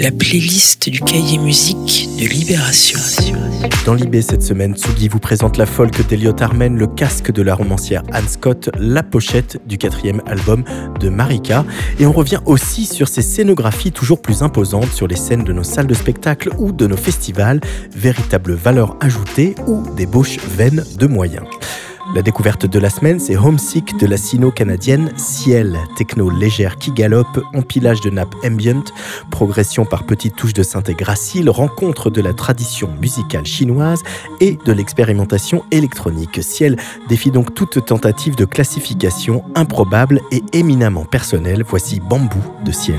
la playlist du cahier musique de Libération. Dans Libé cette semaine, Tsugi vous présente la folk d'Eliot Armen, le casque de la romancière Anne Scott, la pochette du quatrième album de Marika. Et on revient aussi sur ces scénographies toujours plus imposantes sur les scènes de nos salles de spectacle ou de nos festivals, véritable valeur ajoutée ou débauche vaine de moyens. La découverte de la semaine, c'est Homesick de la sino-canadienne Ciel, techno légère qui galope, empilage de nappes ambient, progression par petites touches de synthé gracile, rencontre de la tradition musicale chinoise et de l'expérimentation électronique. Ciel défie donc toute tentative de classification improbable et éminemment personnelle. Voici Bambou de Ciel.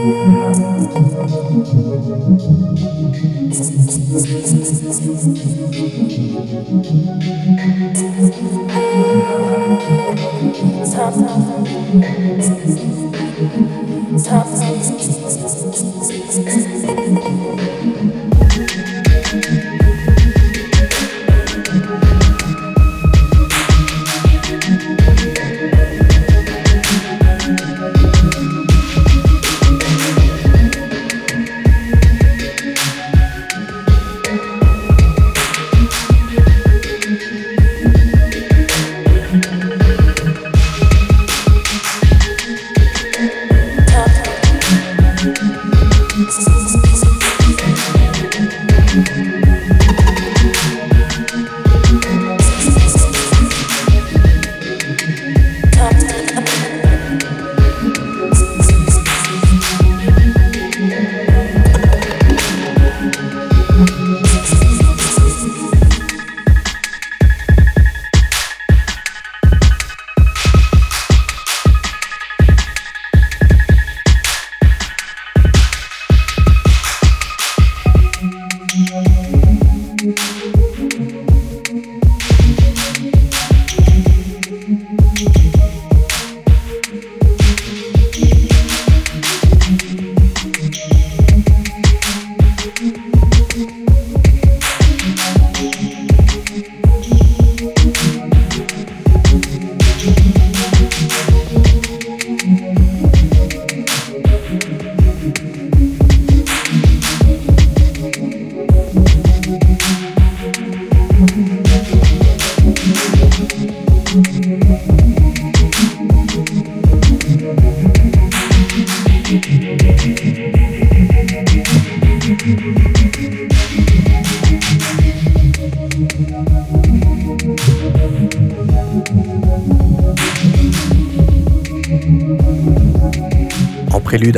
À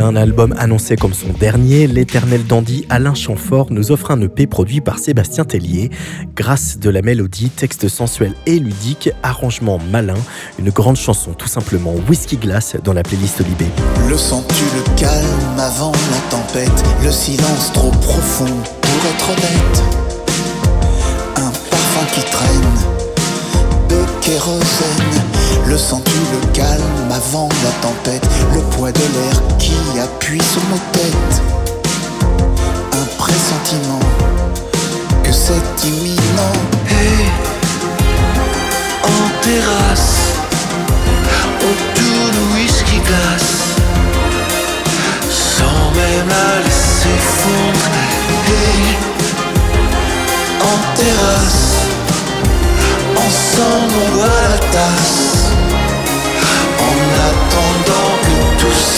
un album annoncé comme son dernier, l'éternel dandy Alain Chamfort nous offre un EP produit par Sébastien Tellier. Grâce de la mélodie, texte sensuel et ludique, arrangement malin, une grande chanson tout simplement Whisky Glass dans la playlist Libé. Le sens-tu le calme avant la tempête, le silence trop profond pour être honnête Un parfum qui traîne de kérosène le sens-tu, le calme avant la tempête Le poids de l'air qui appuie sur nos têtes. Un pressentiment que c'est imminent. Hey, En terrasse, autour du whisky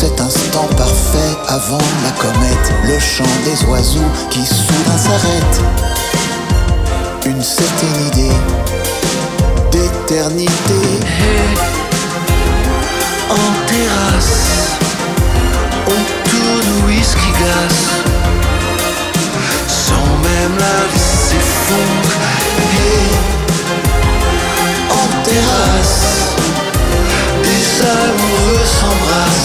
cet instant parfait avant la comète, le chant des oiseaux qui soudain s'arrête. Une certaine idée d'éternité. en terrasse, on tourne whisky gas même la vie s'effondre en terrasse, des amoureux s'embrassent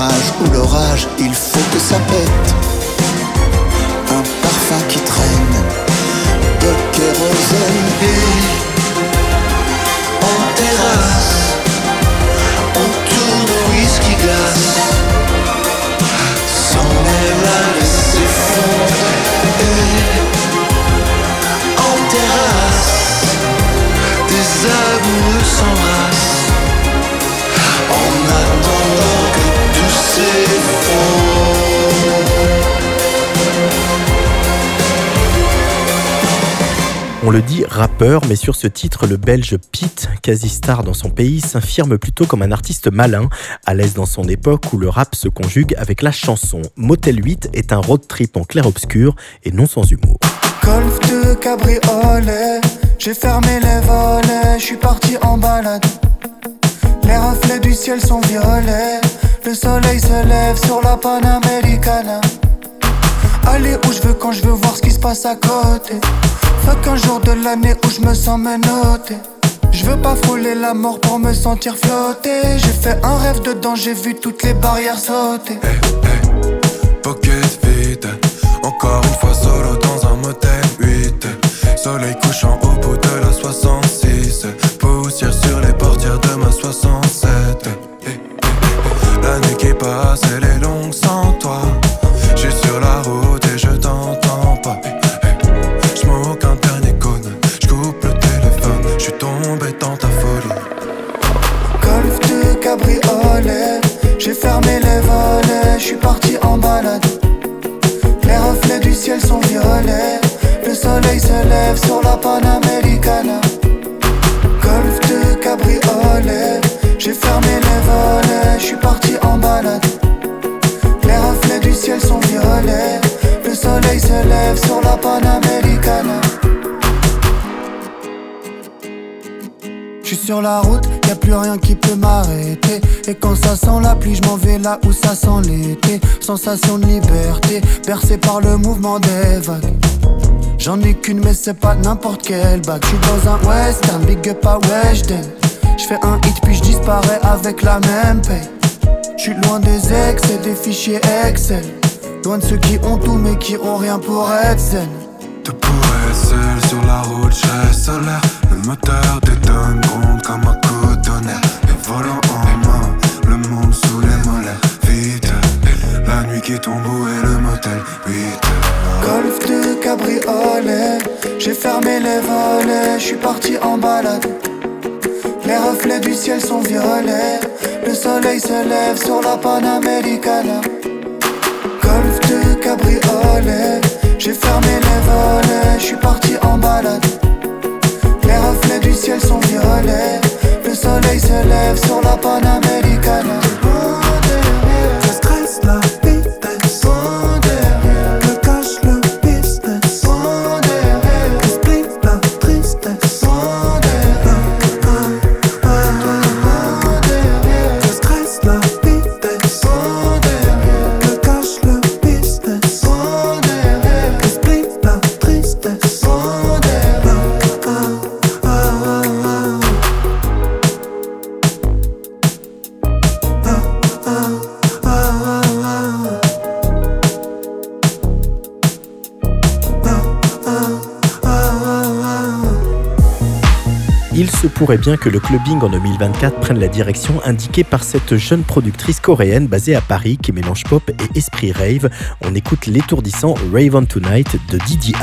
rage ou l'orage, il faut que ça pète. Un parfum qui traîne de kérosène. Et en terrasse, on tourne whisky glace. Même la on le dit rappeur, mais sur ce titre, le belge Pete, quasi star dans son pays, s'infirme plutôt comme un artiste malin, à l'aise dans son époque où le rap se conjugue avec la chanson. Motel 8 est un road trip en clair-obscur et non sans humour. Golf de cabriolet, j'ai fermé les volets, je suis parti en balade. Les reflets du ciel sont violets. Le soleil se lève sur la Panamericana. Aller où je veux quand je veux voir ce qui se passe à côté. Fuck un jour de l'année où je me sens menotté. Je veux pas frôler la mort pour me sentir flotter. J'ai fait un rêve dedans, j'ai vu toutes les barrières sauter. Hey, hey, pocket vide, encore une fois solo dans un motel 8. Soleil couchant sur la route, y a plus rien qui peut m'arrêter. Et quand ça sent la pluie, je m'en vais là où ça sent l'été. Sensation de liberté, bercé par le mouvement des vagues. J'en ai qu'une, mais c'est pas n'importe quelle bague. J'suis dans un western, big up à Weshden. Je fais un hit puis je disparais avec la même paye. Je suis loin des ex et des fichiers Excel. Loin de ceux qui ont tout mais qui ont rien pour être zen. Te pourrais seul sur la route, j'ai solaire. Le moteur détonne, gronde comme un cotonnet. Les volants en main, le monde sous les molaires. Vite, la nuit qui tombe, où est le motel? 8 Golf de cabriolet, j'ai fermé les volets, je suis parti en balade. Les reflets du ciel sont violets. Le soleil se lève sur la Panamericana. Golf de cabriolet. J'ai fermé les volets. Je suis parti en balade. Les reflets du ciel sont violets. Le soleil se lève sur la Panamericana. Bien que le clubbing en 2024 prenne la direction indiquée par cette jeune productrice coréenne basée à Paris qui mélange pop et esprit rave. On écoute l'étourdissant Rave on Tonight de Didi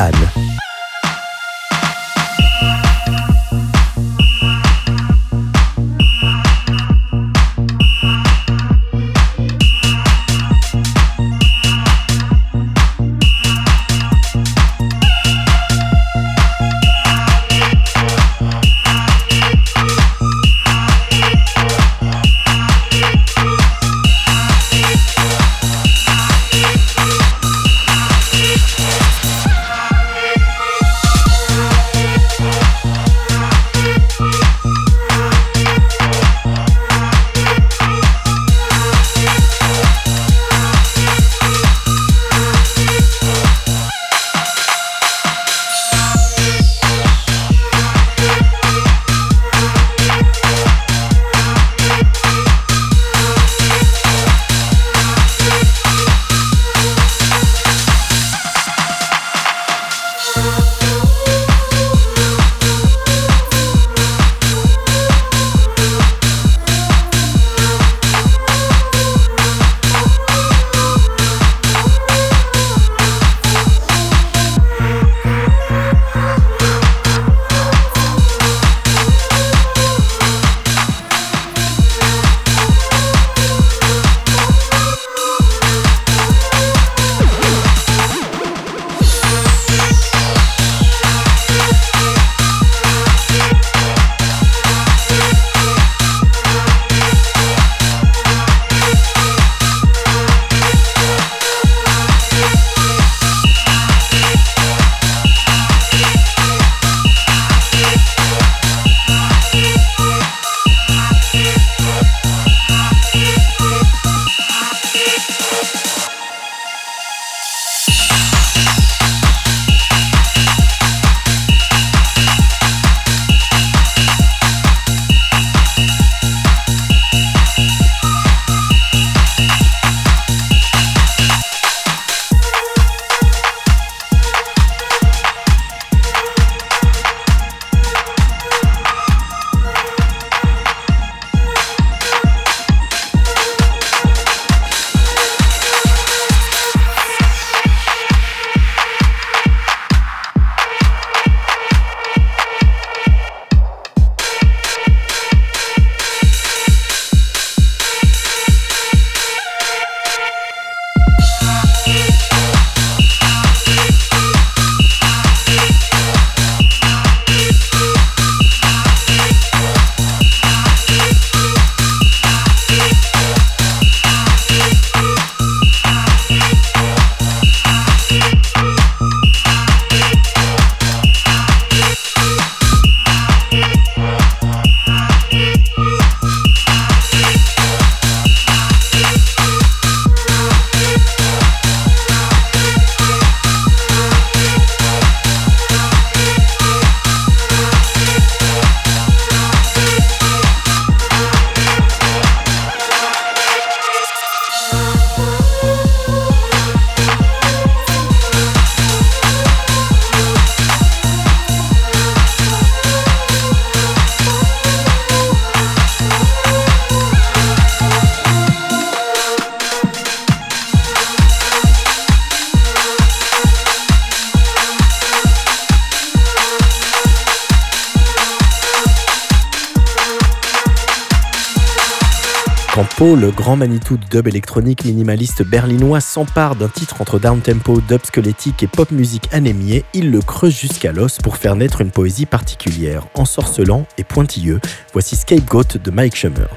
Le grand Manitou de dub électronique minimaliste berlinois s'empare d'un titre entre downtempo, dub squelettique et pop musique anémiée, il le creuse jusqu'à l'os pour faire naître une poésie particulière, ensorcelant et pointilleux. Voici Scapegoat de Mike Schumer.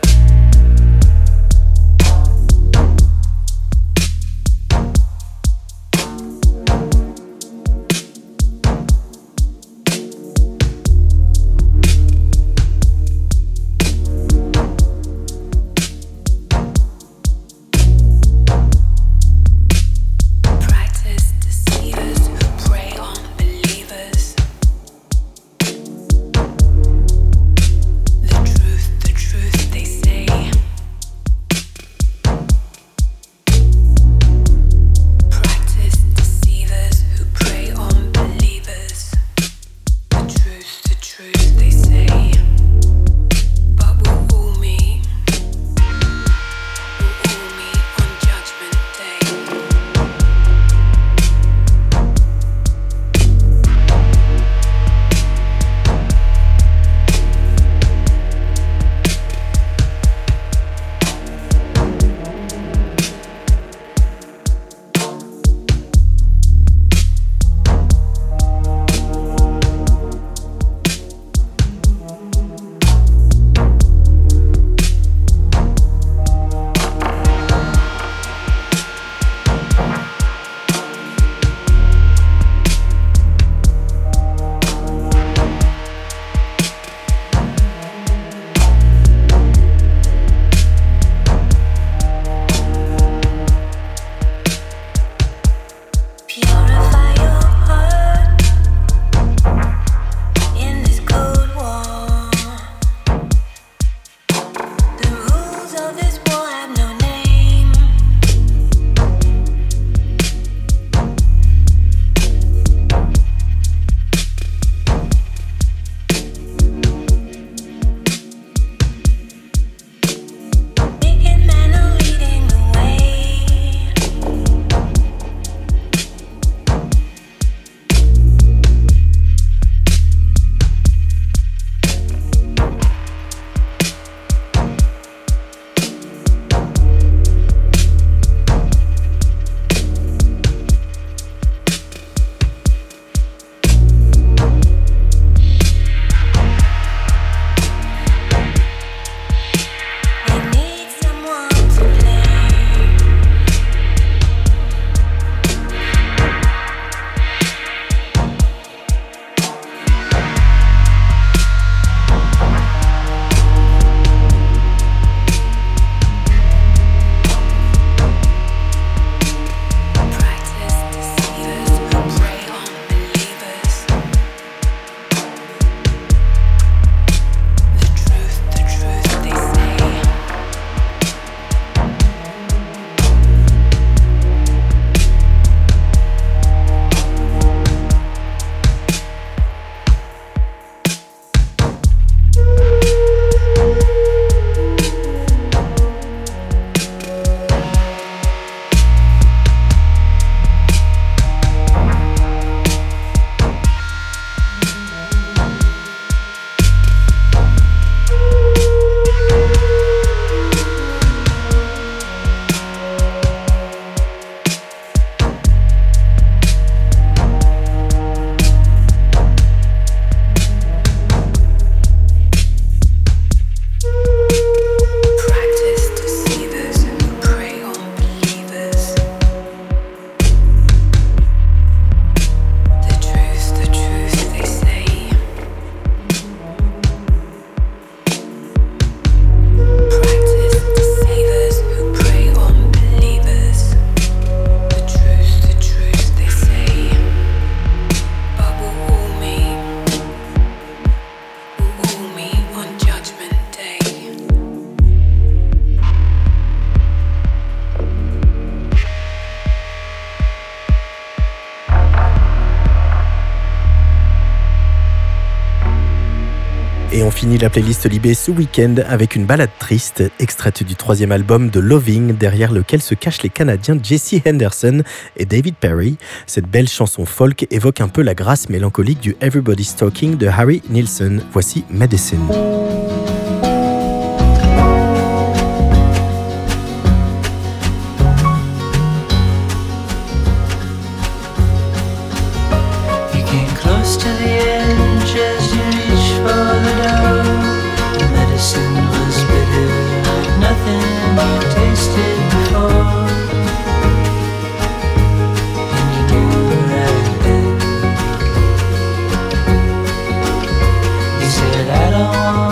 Et on finit la playlist Libé ce week-end avec une balade triste, extraite du troisième album de Loving, derrière lequel se cachent les Canadiens Jesse Henderson et David Perry. Cette belle chanson folk évoque un peu la grâce mélancolique du Everybody's Talking de Harry Nilsson. Voici Medicine.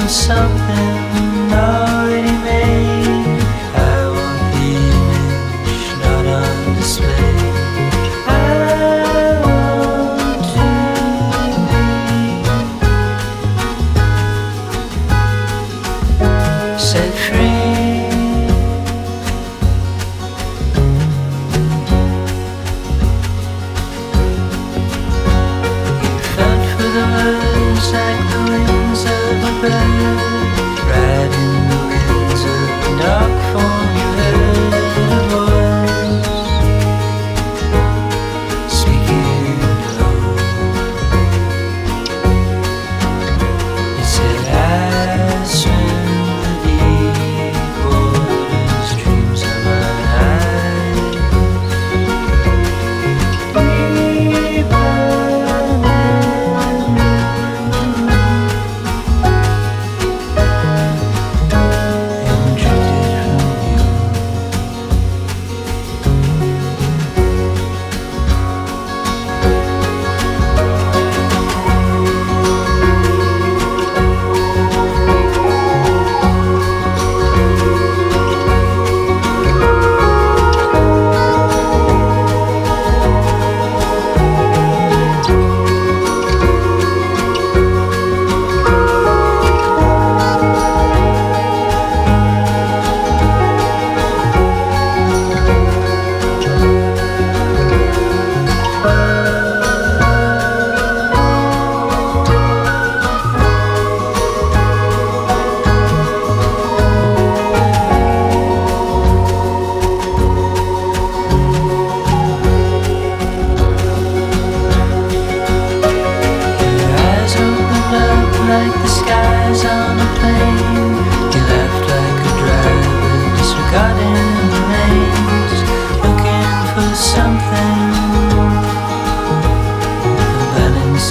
something.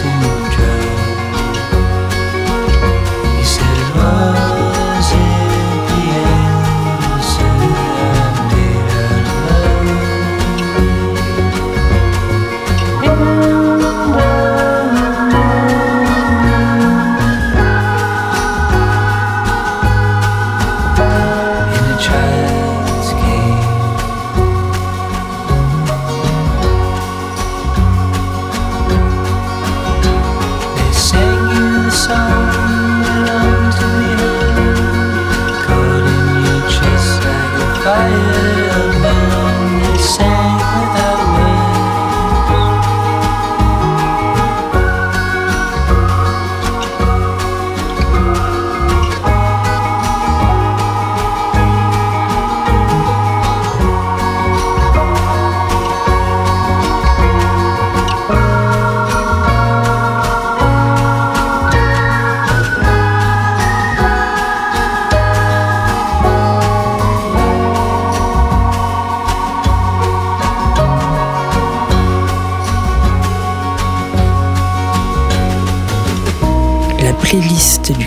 Thank you.